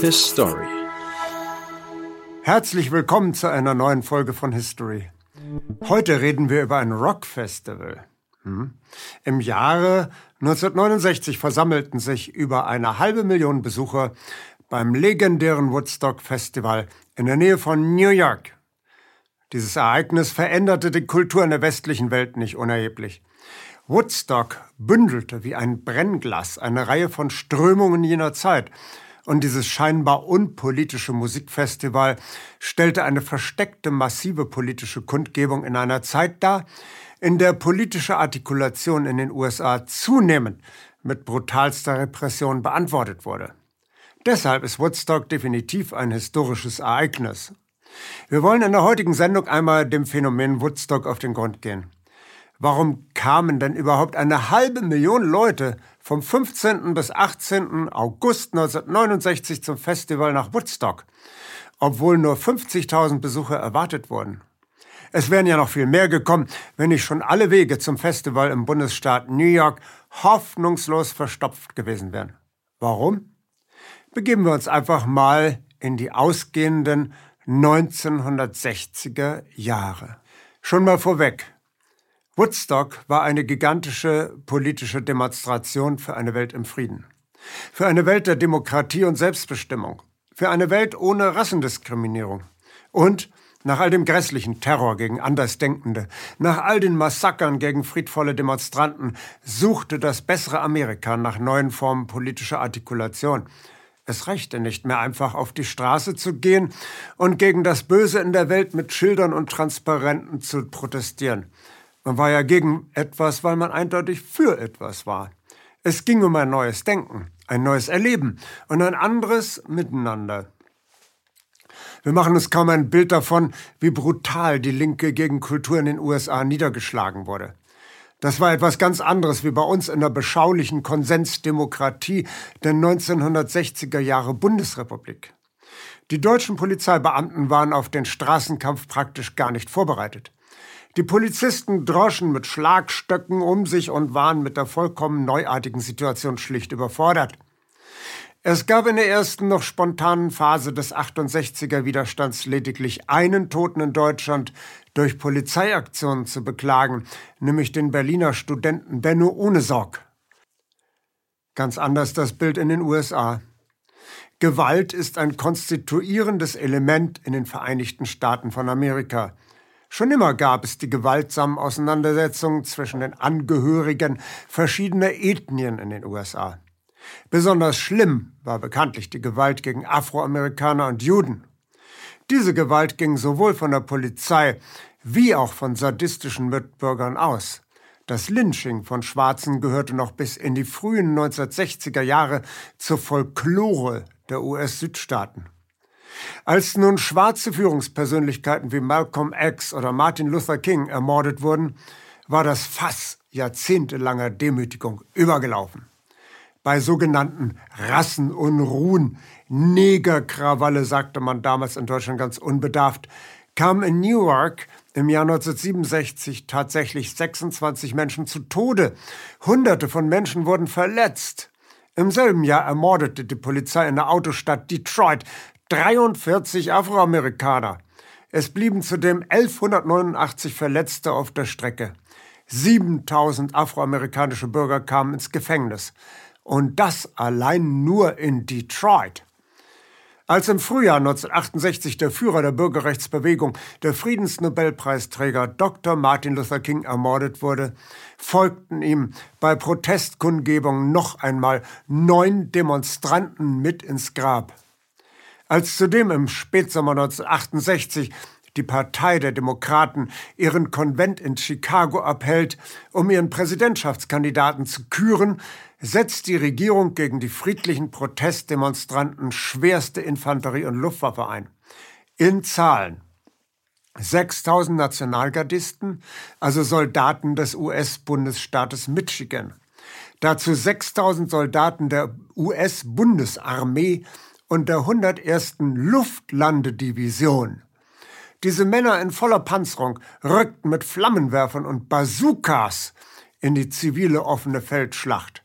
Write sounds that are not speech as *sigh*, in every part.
History. Herzlich willkommen zu einer neuen Folge von History. Heute reden wir über ein Rockfestival. Hm. Im Jahre 1969 versammelten sich über eine halbe Million Besucher beim legendären Woodstock Festival in der Nähe von New York. Dieses Ereignis veränderte die Kultur in der westlichen Welt nicht unerheblich. Woodstock bündelte wie ein Brennglas eine Reihe von Strömungen jener Zeit. Und dieses scheinbar unpolitische Musikfestival stellte eine versteckte massive politische Kundgebung in einer Zeit dar, in der politische Artikulation in den USA zunehmend mit brutalster Repression beantwortet wurde. Deshalb ist Woodstock definitiv ein historisches Ereignis. Wir wollen in der heutigen Sendung einmal dem Phänomen Woodstock auf den Grund gehen. Warum kamen denn überhaupt eine halbe Million Leute vom 15. bis 18. August 1969 zum Festival nach Woodstock, obwohl nur 50.000 Besucher erwartet wurden? Es wären ja noch viel mehr gekommen, wenn nicht schon alle Wege zum Festival im Bundesstaat New York hoffnungslos verstopft gewesen wären. Warum? Begeben wir uns einfach mal in die ausgehenden 1960er Jahre. Schon mal vorweg, Woodstock war eine gigantische politische Demonstration für eine Welt im Frieden. Für eine Welt der Demokratie und Selbstbestimmung. Für eine Welt ohne Rassendiskriminierung. Und nach all dem grässlichen Terror gegen Andersdenkende, nach all den Massakern gegen friedvolle Demonstranten, suchte das bessere Amerika nach neuen Formen politischer Artikulation. Es reichte nicht mehr einfach auf die Straße zu gehen und gegen das Böse in der Welt mit Schildern und Transparenten zu protestieren. Man war ja gegen etwas, weil man eindeutig für etwas war. Es ging um ein neues Denken, ein neues Erleben und ein anderes Miteinander. Wir machen uns kaum ein Bild davon, wie brutal die Linke gegen Kultur in den USA niedergeschlagen wurde. Das war etwas ganz anderes wie bei uns in der beschaulichen Konsensdemokratie der 1960er Jahre Bundesrepublik. Die deutschen Polizeibeamten waren auf den Straßenkampf praktisch gar nicht vorbereitet. Die Polizisten droschen mit Schlagstöcken um sich und waren mit der vollkommen neuartigen Situation schlicht überfordert. Es gab in der ersten noch spontanen Phase des 68er Widerstands lediglich einen Toten in Deutschland durch Polizeiaktionen zu beklagen, nämlich den Berliner Studenten Benno Ohnesorg. Ganz anders das Bild in den USA. Gewalt ist ein konstituierendes Element in den Vereinigten Staaten von Amerika. Schon immer gab es die gewaltsamen Auseinandersetzungen zwischen den Angehörigen verschiedener Ethnien in den USA. Besonders schlimm war bekanntlich die Gewalt gegen Afroamerikaner und Juden. Diese Gewalt ging sowohl von der Polizei wie auch von sadistischen Mitbürgern aus. Das Lynching von Schwarzen gehörte noch bis in die frühen 1960er Jahre zur Folklore der US-Südstaaten. Als nun schwarze Führungspersönlichkeiten wie Malcolm X oder Martin Luther King ermordet wurden, war das Fass jahrzehntelanger Demütigung übergelaufen. Bei sogenannten Rassenunruhen, Negerkrawalle sagte man damals in Deutschland ganz unbedarft, kamen in Newark im Jahr 1967 tatsächlich 26 Menschen zu Tode. Hunderte von Menschen wurden verletzt. Im selben Jahr ermordete die Polizei in der Autostadt Detroit 43 Afroamerikaner. Es blieben zudem 1189 Verletzte auf der Strecke. 7000 afroamerikanische Bürger kamen ins Gefängnis. Und das allein nur in Detroit. Als im Frühjahr 1968 der Führer der Bürgerrechtsbewegung, der Friedensnobelpreisträger Dr. Martin Luther King ermordet wurde, folgten ihm bei Protestkundgebungen noch einmal neun Demonstranten mit ins Grab. Als zudem im Spätsommer 1968 die Partei der Demokraten ihren Konvent in Chicago abhält, um ihren Präsidentschaftskandidaten zu küren, setzt die Regierung gegen die friedlichen Protestdemonstranten schwerste Infanterie und Luftwaffe ein. In Zahlen 6000 Nationalgardisten, also Soldaten des US-Bundesstaates Michigan. Dazu 6000 Soldaten der US-Bundesarmee und der 101. Luftlandedivision. Diese Männer in voller Panzerung rückten mit Flammenwerfern und Bazookas in die zivile offene Feldschlacht.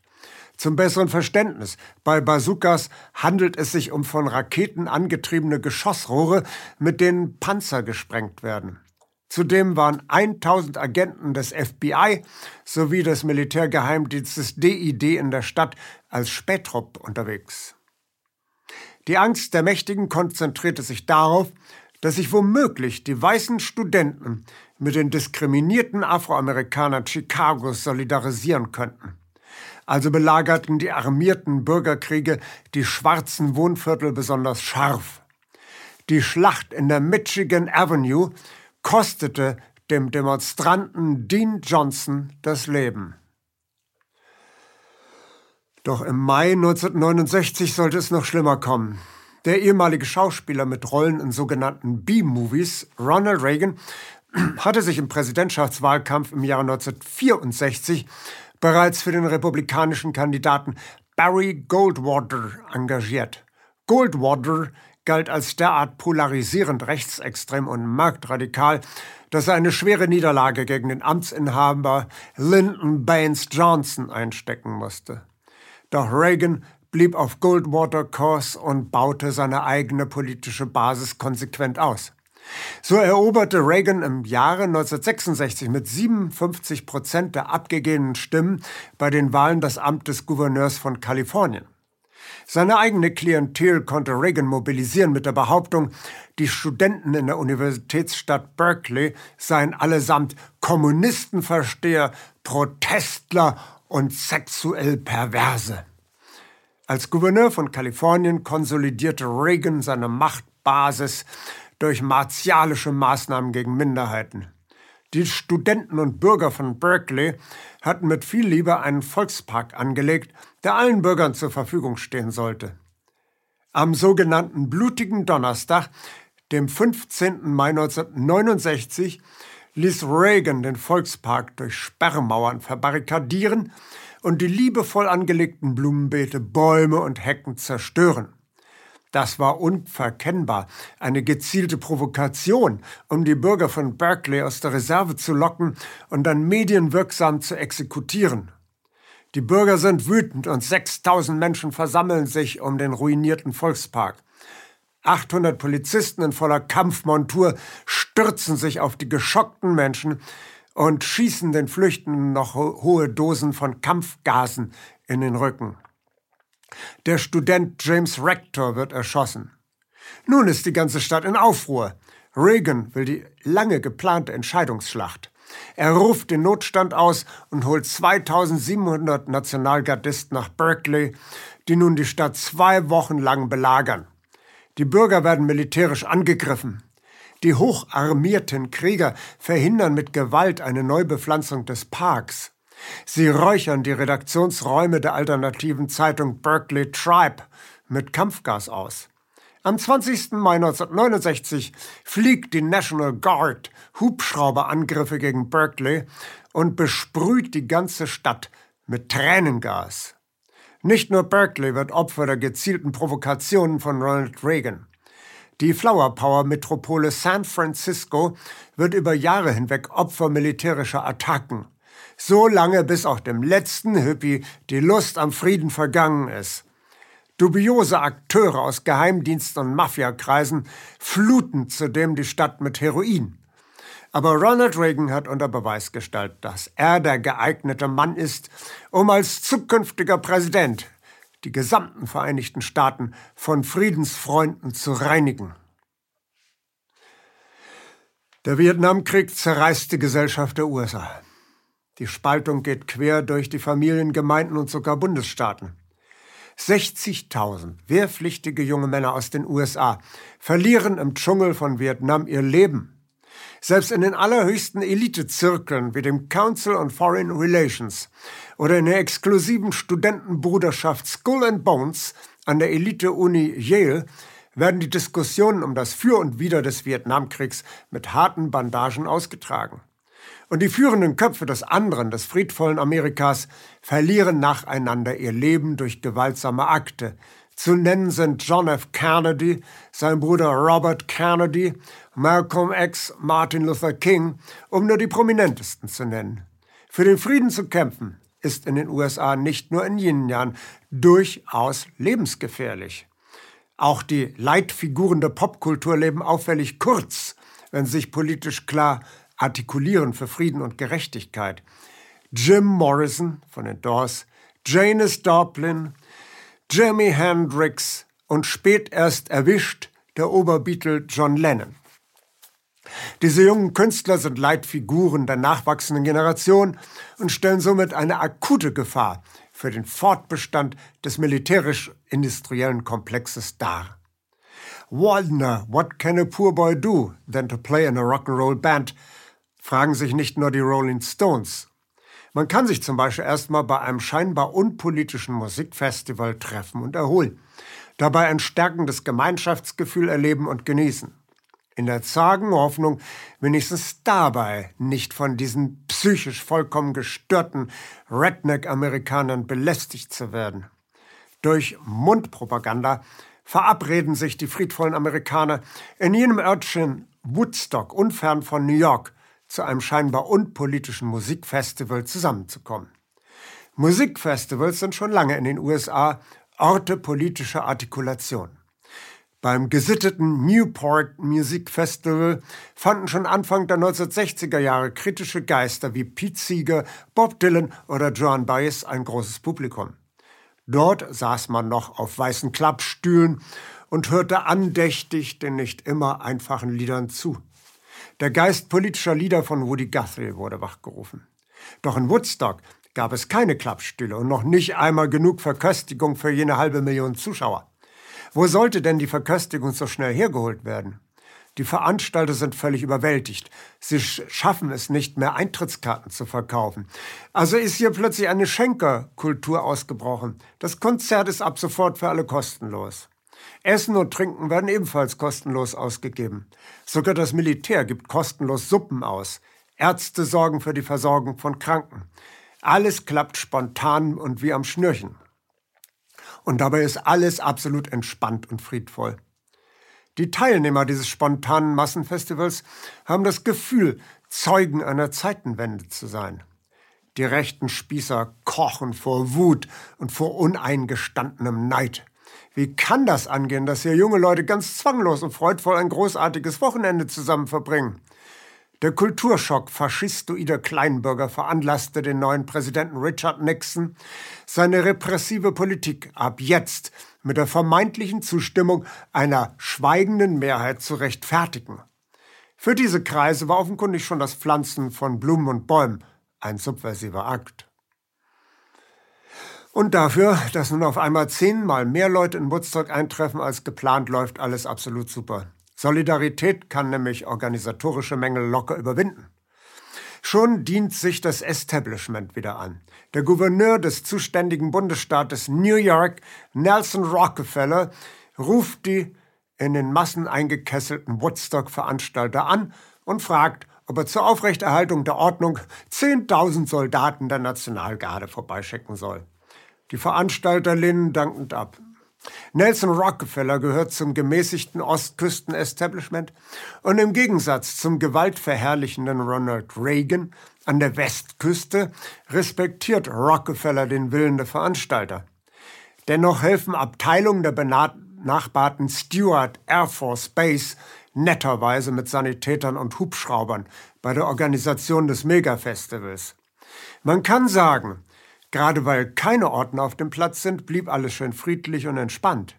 Zum besseren Verständnis, bei Bazookas handelt es sich um von Raketen angetriebene Geschossrohre, mit denen Panzer gesprengt werden. Zudem waren 1000 Agenten des FBI sowie des Militärgeheimdienstes DID in der Stadt als Spähtrupp unterwegs. Die Angst der Mächtigen konzentrierte sich darauf, dass sich womöglich die weißen Studenten mit den diskriminierten Afroamerikanern Chicagos solidarisieren könnten. Also belagerten die armierten Bürgerkriege die schwarzen Wohnviertel besonders scharf. Die Schlacht in der Michigan Avenue kostete dem Demonstranten Dean Johnson das Leben. Doch im Mai 1969 sollte es noch schlimmer kommen. Der ehemalige Schauspieler mit Rollen in sogenannten B-Movies, Ronald Reagan, *clears throat* hatte sich im Präsidentschaftswahlkampf im Jahre 1964 bereits für den republikanischen Kandidaten Barry Goldwater engagiert. Goldwater galt als derart polarisierend rechtsextrem und marktradikal, dass er eine schwere Niederlage gegen den Amtsinhaber Lyndon Baines Johnson einstecken musste. Doch Reagan blieb auf Goldwater Kurs und baute seine eigene politische Basis konsequent aus. So eroberte Reagan im Jahre 1966 mit 57 Prozent der abgegebenen Stimmen bei den Wahlen das Amt des Gouverneurs von Kalifornien. Seine eigene Klientel konnte Reagan mobilisieren mit der Behauptung, die Studenten in der Universitätsstadt Berkeley seien allesamt Kommunistenversteher, Protestler und sexuell Perverse. Als Gouverneur von Kalifornien konsolidierte Reagan seine Machtbasis durch martialische Maßnahmen gegen Minderheiten. Die Studenten und Bürger von Berkeley hatten mit viel Liebe einen Volkspark angelegt, der allen Bürgern zur Verfügung stehen sollte. Am sogenannten blutigen Donnerstag, dem 15. Mai 1969, ließ Reagan den Volkspark durch Sperrmauern verbarrikadieren und die liebevoll angelegten Blumenbeete, Bäume und Hecken zerstören. Das war unverkennbar, eine gezielte Provokation, um die Bürger von Berkeley aus der Reserve zu locken und dann medienwirksam zu exekutieren. Die Bürger sind wütend und 6000 Menschen versammeln sich um den ruinierten Volkspark. 800 Polizisten in voller Kampfmontur stürzen sich auf die geschockten Menschen und schießen den Flüchtenden noch hohe Dosen von Kampfgasen in den Rücken. Der Student James Rector wird erschossen. Nun ist die ganze Stadt in Aufruhr. Reagan will die lange geplante Entscheidungsschlacht. Er ruft den Notstand aus und holt 2700 Nationalgardisten nach Berkeley, die nun die Stadt zwei Wochen lang belagern. Die Bürger werden militärisch angegriffen. Die hocharmierten Krieger verhindern mit Gewalt eine Neubepflanzung des Parks. Sie räuchern die Redaktionsräume der alternativen Zeitung Berkeley Tribe mit Kampfgas aus. Am 20. Mai 1969 fliegt die National Guard Hubschrauberangriffe gegen Berkeley und besprüht die ganze Stadt mit Tränengas. Nicht nur Berkeley wird Opfer der gezielten Provokationen von Ronald Reagan. Die Flower Power Metropole San Francisco wird über Jahre hinweg Opfer militärischer Attacken so lange bis auch dem letzten Hippie die Lust am Frieden vergangen ist. Dubiose Akteure aus Geheimdiensten und Mafiakreisen fluten zudem die Stadt mit Heroin. Aber Ronald Reagan hat unter Beweis gestellt, dass er der geeignete Mann ist, um als zukünftiger Präsident die gesamten Vereinigten Staaten von Friedensfreunden zu reinigen. Der Vietnamkrieg zerreißt die Gesellschaft der USA. Die Spaltung geht quer durch die Familien, Gemeinden und sogar Bundesstaaten. 60.000 wehrpflichtige junge Männer aus den USA verlieren im Dschungel von Vietnam ihr Leben. Selbst in den allerhöchsten Elitezirkeln wie dem Council on Foreign Relations oder in der exklusiven Studentenbruderschaft Skull and Bones an der Elite-Uni Yale werden die Diskussionen um das Für und Wider des Vietnamkriegs mit harten Bandagen ausgetragen und die führenden Köpfe des anderen, des friedvollen Amerikas, verlieren nacheinander ihr Leben durch gewaltsame Akte. Zu nennen sind John F. Kennedy, sein Bruder Robert Kennedy, Malcolm X, Martin Luther King, um nur die prominentesten zu nennen. Für den Frieden zu kämpfen, ist in den USA nicht nur in jenen Jahren durchaus lebensgefährlich. Auch die Leitfiguren der Popkultur leben auffällig kurz, wenn sie sich politisch klar artikulieren für Frieden und Gerechtigkeit. Jim Morrison von den Doors, Janis Joplin, Jimi Hendrix und spät erst erwischt der Oberbeatle John Lennon. Diese jungen Künstler sind Leitfiguren der nachwachsenden Generation und stellen somit eine akute Gefahr für den Fortbestand des militärisch-industriellen Komplexes dar. Waldner, what can a poor boy do than to play in a rock'n'roll band? fragen sich nicht nur die Rolling Stones. Man kann sich zum Beispiel erstmal bei einem scheinbar unpolitischen Musikfestival treffen und erholen, dabei ein stärkendes Gemeinschaftsgefühl erleben und genießen in der zagen Hoffnung, wenigstens dabei nicht von diesen psychisch vollkommen gestörten Redneck-Amerikanern belästigt zu werden. Durch Mundpropaganda verabreden sich die friedvollen Amerikaner in jenem Örtchen Woodstock unfern von New York zu einem scheinbar unpolitischen Musikfestival zusammenzukommen. Musikfestivals sind schon lange in den USA Orte politischer Artikulation. Beim gesitteten Newport Music Festival fanden schon Anfang der 1960er Jahre kritische Geister wie Pete Seeger, Bob Dylan oder Joan Baez ein großes Publikum. Dort saß man noch auf weißen Klappstühlen und hörte andächtig den nicht immer einfachen Liedern zu. Der Geist politischer Lieder von Woody Guthrie wurde wachgerufen. Doch in Woodstock gab es keine Klappstühle und noch nicht einmal genug Verköstigung für jene halbe Million Zuschauer. Wo sollte denn die Verköstigung so schnell hergeholt werden? Die Veranstalter sind völlig überwältigt. Sie schaffen es nicht mehr, Eintrittskarten zu verkaufen. Also ist hier plötzlich eine Schenkerkultur ausgebrochen. Das Konzert ist ab sofort für alle kostenlos. Essen und Trinken werden ebenfalls kostenlos ausgegeben. Sogar das Militär gibt kostenlos Suppen aus. Ärzte sorgen für die Versorgung von Kranken. Alles klappt spontan und wie am Schnürchen. Und dabei ist alles absolut entspannt und friedvoll. Die Teilnehmer dieses spontanen Massenfestivals haben das Gefühl, Zeugen einer Zeitenwende zu sein. Die rechten Spießer kochen vor Wut und vor uneingestandenem Neid. Wie kann das angehen, dass hier junge Leute ganz zwanglos und freudvoll ein großartiges Wochenende zusammen verbringen? Der Kulturschock faschistoider Kleinbürger veranlasste den neuen Präsidenten Richard Nixon, seine repressive Politik ab jetzt mit der vermeintlichen Zustimmung einer schweigenden Mehrheit zu rechtfertigen. Für diese Kreise war offenkundig schon das Pflanzen von Blumen und Bäumen ein subversiver Akt. Und dafür, dass nun auf einmal zehnmal mehr Leute in Woodstock eintreffen als geplant, läuft alles absolut super. Solidarität kann nämlich organisatorische Mängel locker überwinden. Schon dient sich das Establishment wieder an. Der Gouverneur des zuständigen Bundesstaates New York, Nelson Rockefeller, ruft die in den Massen eingekesselten Woodstock-Veranstalter an und fragt, ob er zur Aufrechterhaltung der Ordnung 10.000 Soldaten der Nationalgarde vorbeischicken soll. Die Veranstalter lehnen dankend ab. Nelson Rockefeller gehört zum gemäßigten Ostküsten-Establishment und im Gegensatz zum gewaltverherrlichenden Ronald Reagan an der Westküste respektiert Rockefeller den Willen der Veranstalter. Dennoch helfen Abteilungen der benachbarten Stewart Air Force Base netterweise mit Sanitätern und Hubschraubern bei der Organisation des Megafestivals. Man kann sagen, Gerade weil keine Orten auf dem Platz sind, blieb alles schön friedlich und entspannt.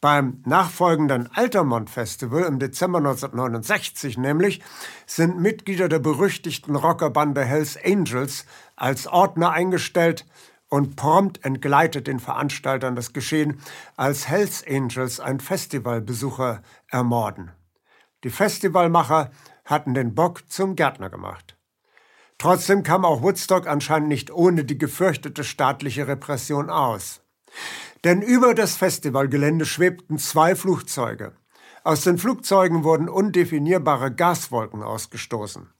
Beim nachfolgenden Altermont Festival im Dezember 1969 nämlich sind Mitglieder der berüchtigten Rockerbande Hells Angels als Ordner eingestellt und prompt entgleitet den Veranstaltern das Geschehen, als Hells Angels ein Festivalbesucher ermorden. Die Festivalmacher hatten den Bock zum Gärtner gemacht. Trotzdem kam auch Woodstock anscheinend nicht ohne die gefürchtete staatliche Repression aus. Denn über das Festivalgelände schwebten zwei Flugzeuge. Aus den Flugzeugen wurden undefinierbare Gaswolken ausgestoßen.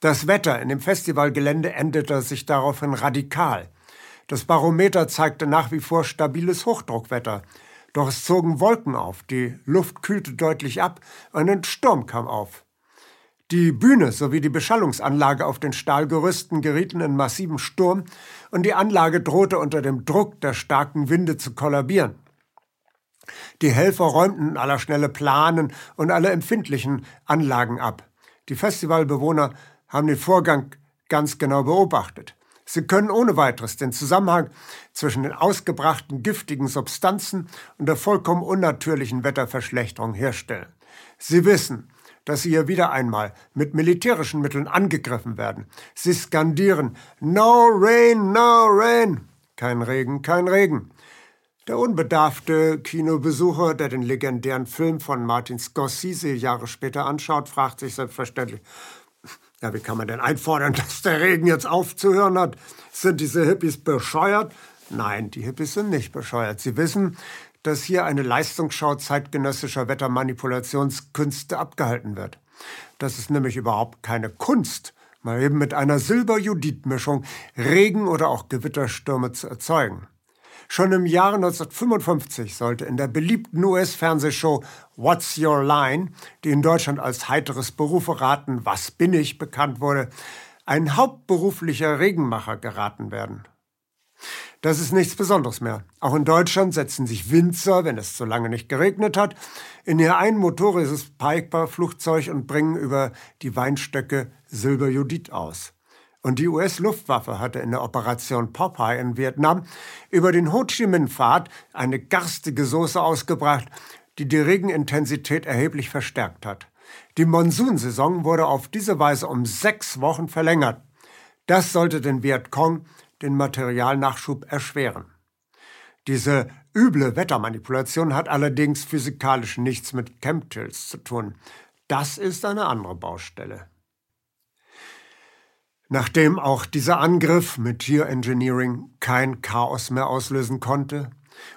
Das Wetter in dem Festivalgelände änderte sich daraufhin radikal. Das Barometer zeigte nach wie vor stabiles Hochdruckwetter. Doch es zogen Wolken auf, die Luft kühlte deutlich ab und ein Sturm kam auf. Die Bühne sowie die Beschallungsanlage auf den Stahlgerüsten gerieten in massiven Sturm und die Anlage drohte unter dem Druck der starken Winde zu kollabieren. Die Helfer räumten in aller Schnelle Planen und alle empfindlichen Anlagen ab. Die Festivalbewohner haben den Vorgang ganz genau beobachtet. Sie können ohne weiteres den Zusammenhang zwischen den ausgebrachten giftigen Substanzen und der vollkommen unnatürlichen Wetterverschlechterung herstellen. Sie wissen, dass sie hier wieder einmal mit militärischen Mitteln angegriffen werden. Sie skandieren No rain, no rain. Kein Regen, kein Regen. Der unbedarfte Kinobesucher, der den legendären Film von Martin Scorsese Jahre später anschaut, fragt sich selbstverständlich, ja, wie kann man denn einfordern, *laughs* dass der Regen jetzt aufzuhören hat? Sind diese Hippies bescheuert? Nein, die Hippies sind nicht bescheuert. Sie wissen, dass hier eine Leistungsschau zeitgenössischer Wettermanipulationskünste abgehalten wird. Das ist nämlich überhaupt keine Kunst, mal eben mit einer Silber-Judith-Mischung Regen oder auch Gewitterstürme zu erzeugen. Schon im Jahre 1955 sollte in der beliebten US-Fernsehshow What's Your Line, die in Deutschland als heiteres Berufe raten, was bin ich bekannt wurde, ein hauptberuflicher Regenmacher geraten werden. Das ist nichts Besonderes mehr. Auch in Deutschland setzen sich Winzer, wenn es zu lange nicht geregnet hat, in ihr ein motoriges Piper-Flugzeug und bringen über die Weinstöcke Silberjudit aus. Und die US-Luftwaffe hatte in der Operation Popeye in Vietnam über den Ho Chi Minh-Pfad eine garstige Soße ausgebracht, die die Regenintensität erheblich verstärkt hat. Die Monsunsaison wurde auf diese Weise um sechs Wochen verlängert. Das sollte den Vietcong den Materialnachschub erschweren. Diese üble Wettermanipulation hat allerdings physikalisch nichts mit Chemtrails zu tun. Das ist eine andere Baustelle. Nachdem auch dieser Angriff mit Geoengineering kein Chaos mehr auslösen konnte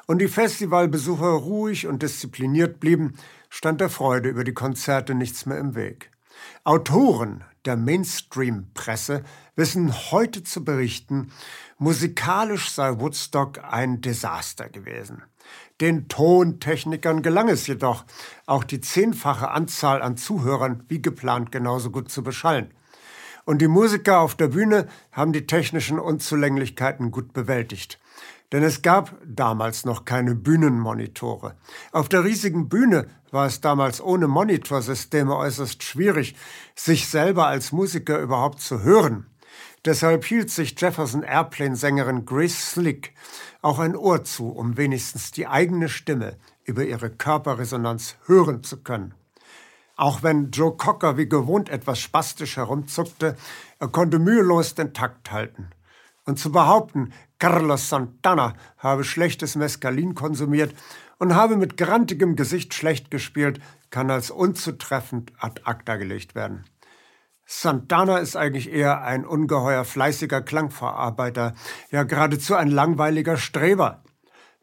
und die Festivalbesucher ruhig und diszipliniert blieben, stand der Freude über die Konzerte nichts mehr im Weg. Autoren der Mainstream-Presse wissen heute zu berichten, musikalisch sei Woodstock ein Desaster gewesen. Den Tontechnikern gelang es jedoch, auch die zehnfache Anzahl an Zuhörern wie geplant genauso gut zu beschallen. Und die Musiker auf der Bühne haben die technischen Unzulänglichkeiten gut bewältigt. Denn es gab damals noch keine Bühnenmonitore. Auf der riesigen Bühne war es damals ohne Monitorsysteme äußerst schwierig, sich selber als Musiker überhaupt zu hören. Deshalb hielt sich Jefferson Airplane-Sängerin Grace Slick auch ein Ohr zu, um wenigstens die eigene Stimme über ihre Körperresonanz hören zu können. Auch wenn Joe Cocker wie gewohnt etwas spastisch herumzuckte, er konnte mühelos den Takt halten. Und zu behaupten, Carlos Santana habe schlechtes Mescalin konsumiert und habe mit grantigem Gesicht schlecht gespielt, kann als unzutreffend ad acta gelegt werden. Santana ist eigentlich eher ein ungeheuer fleißiger Klangverarbeiter, ja geradezu ein langweiliger Streber.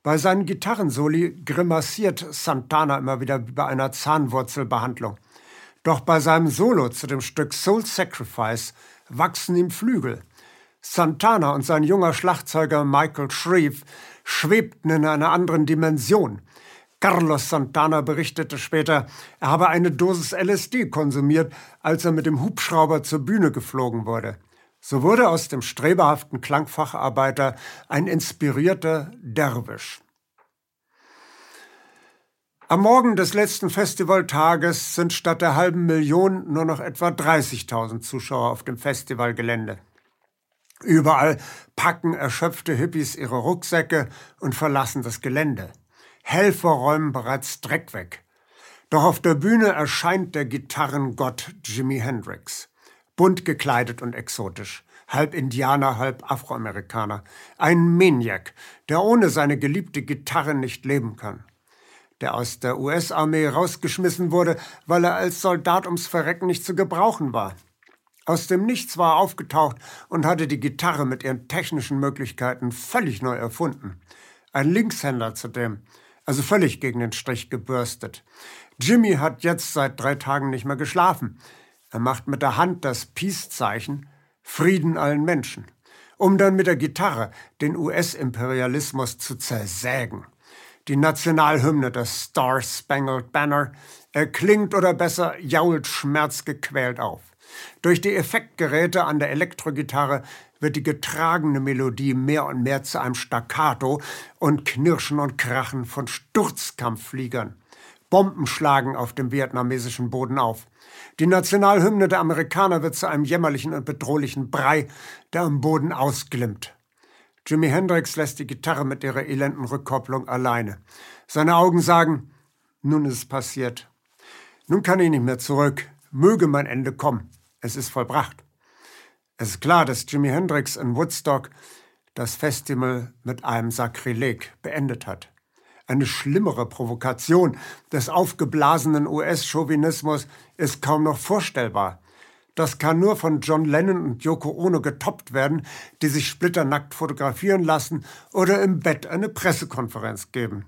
Bei seinen Gitarrensoli grimassiert Santana immer wieder wie bei einer Zahnwurzelbehandlung. Doch bei seinem Solo zu dem Stück Soul Sacrifice wachsen ihm Flügel. Santana und sein junger Schlagzeuger Michael Shreve schwebten in einer anderen Dimension. Carlos Santana berichtete später, er habe eine Dosis LSD konsumiert, als er mit dem Hubschrauber zur Bühne geflogen wurde. So wurde aus dem strebehaften Klangfacharbeiter ein inspirierter Derwisch. Am Morgen des letzten Festivaltages sind statt der halben Million nur noch etwa 30.000 Zuschauer auf dem Festivalgelände. Überall packen erschöpfte Hippies ihre Rucksäcke und verlassen das Gelände. Helfer räumen bereits Dreck weg. Doch auf der Bühne erscheint der Gitarrengott Jimi Hendrix bunt gekleidet und exotisch, halb Indianer, halb Afroamerikaner, ein Maniac, der ohne seine geliebte Gitarre nicht leben kann, der aus der US-Armee rausgeschmissen wurde, weil er als Soldat ums Verrecken nicht zu gebrauchen war. Aus dem Nichts war er aufgetaucht und hatte die Gitarre mit ihren technischen Möglichkeiten völlig neu erfunden. Ein Linkshänder zudem, also völlig gegen den Strich gebürstet. Jimmy hat jetzt seit drei Tagen nicht mehr geschlafen. Er macht mit der Hand das Peace-Zeichen, Frieden allen Menschen, um dann mit der Gitarre den US-Imperialismus zu zersägen. Die Nationalhymne, das Star Spangled Banner, erklingt oder besser jault schmerzgequält auf. Durch die Effektgeräte an der Elektrogitarre wird die getragene Melodie mehr und mehr zu einem Staccato und Knirschen und Krachen von Sturzkampffliegern. Bomben schlagen auf dem vietnamesischen Boden auf. Die Nationalhymne der Amerikaner wird zu einem jämmerlichen und bedrohlichen Brei, der am Boden ausglimmt. Jimi Hendrix lässt die Gitarre mit ihrer elenden Rückkopplung alleine. Seine Augen sagen, nun ist es passiert. Nun kann ich nicht mehr zurück. Möge mein Ende kommen. Es ist vollbracht. Es ist klar, dass Jimi Hendrix in Woodstock das Festival mit einem Sakrileg beendet hat. Eine schlimmere Provokation des aufgeblasenen US-Chauvinismus ist kaum noch vorstellbar. Das kann nur von John Lennon und Yoko Ono getoppt werden, die sich splitternackt fotografieren lassen oder im Bett eine Pressekonferenz geben.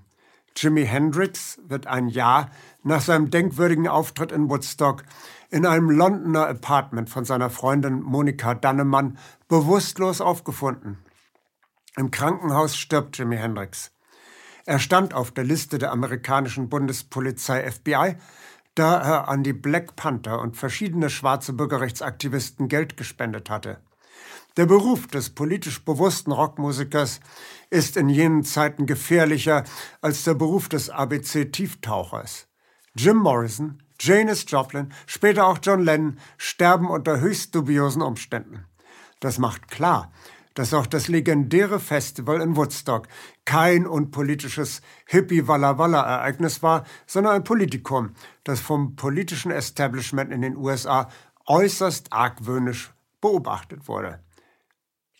Jimi Hendrix wird ein Jahr nach seinem denkwürdigen Auftritt in Woodstock in einem Londoner Apartment von seiner Freundin Monika Dannemann bewusstlos aufgefunden. Im Krankenhaus stirbt Jimi Hendrix. Er stand auf der Liste der amerikanischen Bundespolizei FBI, da er an die Black Panther und verschiedene schwarze Bürgerrechtsaktivisten Geld gespendet hatte. Der Beruf des politisch bewussten Rockmusikers ist in jenen Zeiten gefährlicher als der Beruf des ABC-Tieftauchers. Jim Morrison, Janis Joplin, später auch John Lennon sterben unter höchst dubiosen Umständen. Das macht klar, dass auch das legendäre Festival in Woodstock kein unpolitisches Hippie-Walla-Walla-Ereignis war, sondern ein Politikum, das vom politischen Establishment in den USA äußerst argwöhnisch beobachtet wurde.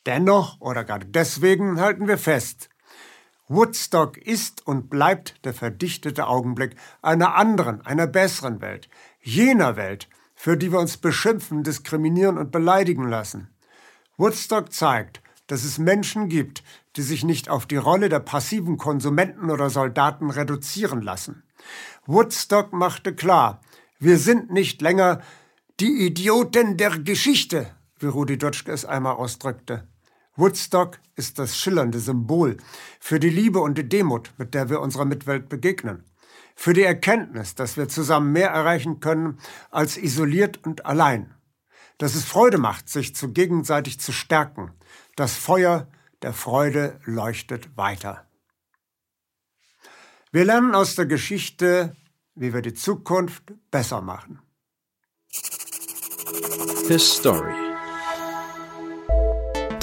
Dennoch oder gerade deswegen halten wir fest, Woodstock ist und bleibt der verdichtete Augenblick einer anderen, einer besseren Welt, jener Welt, für die wir uns beschimpfen, diskriminieren und beleidigen lassen. Woodstock zeigt, dass es Menschen gibt, die sich nicht auf die Rolle der passiven Konsumenten oder Soldaten reduzieren lassen. Woodstock machte klar, wir sind nicht länger die Idioten der Geschichte, wie Rudi Dutschke es einmal ausdrückte. Woodstock ist das schillernde Symbol für die Liebe und die Demut, mit der wir unserer Mitwelt begegnen. Für die Erkenntnis, dass wir zusammen mehr erreichen können als isoliert und allein. Dass es Freude macht, sich zu gegenseitig zu stärken. Das Feuer der Freude leuchtet weiter. Wir lernen aus der Geschichte, wie wir die Zukunft besser machen. His Story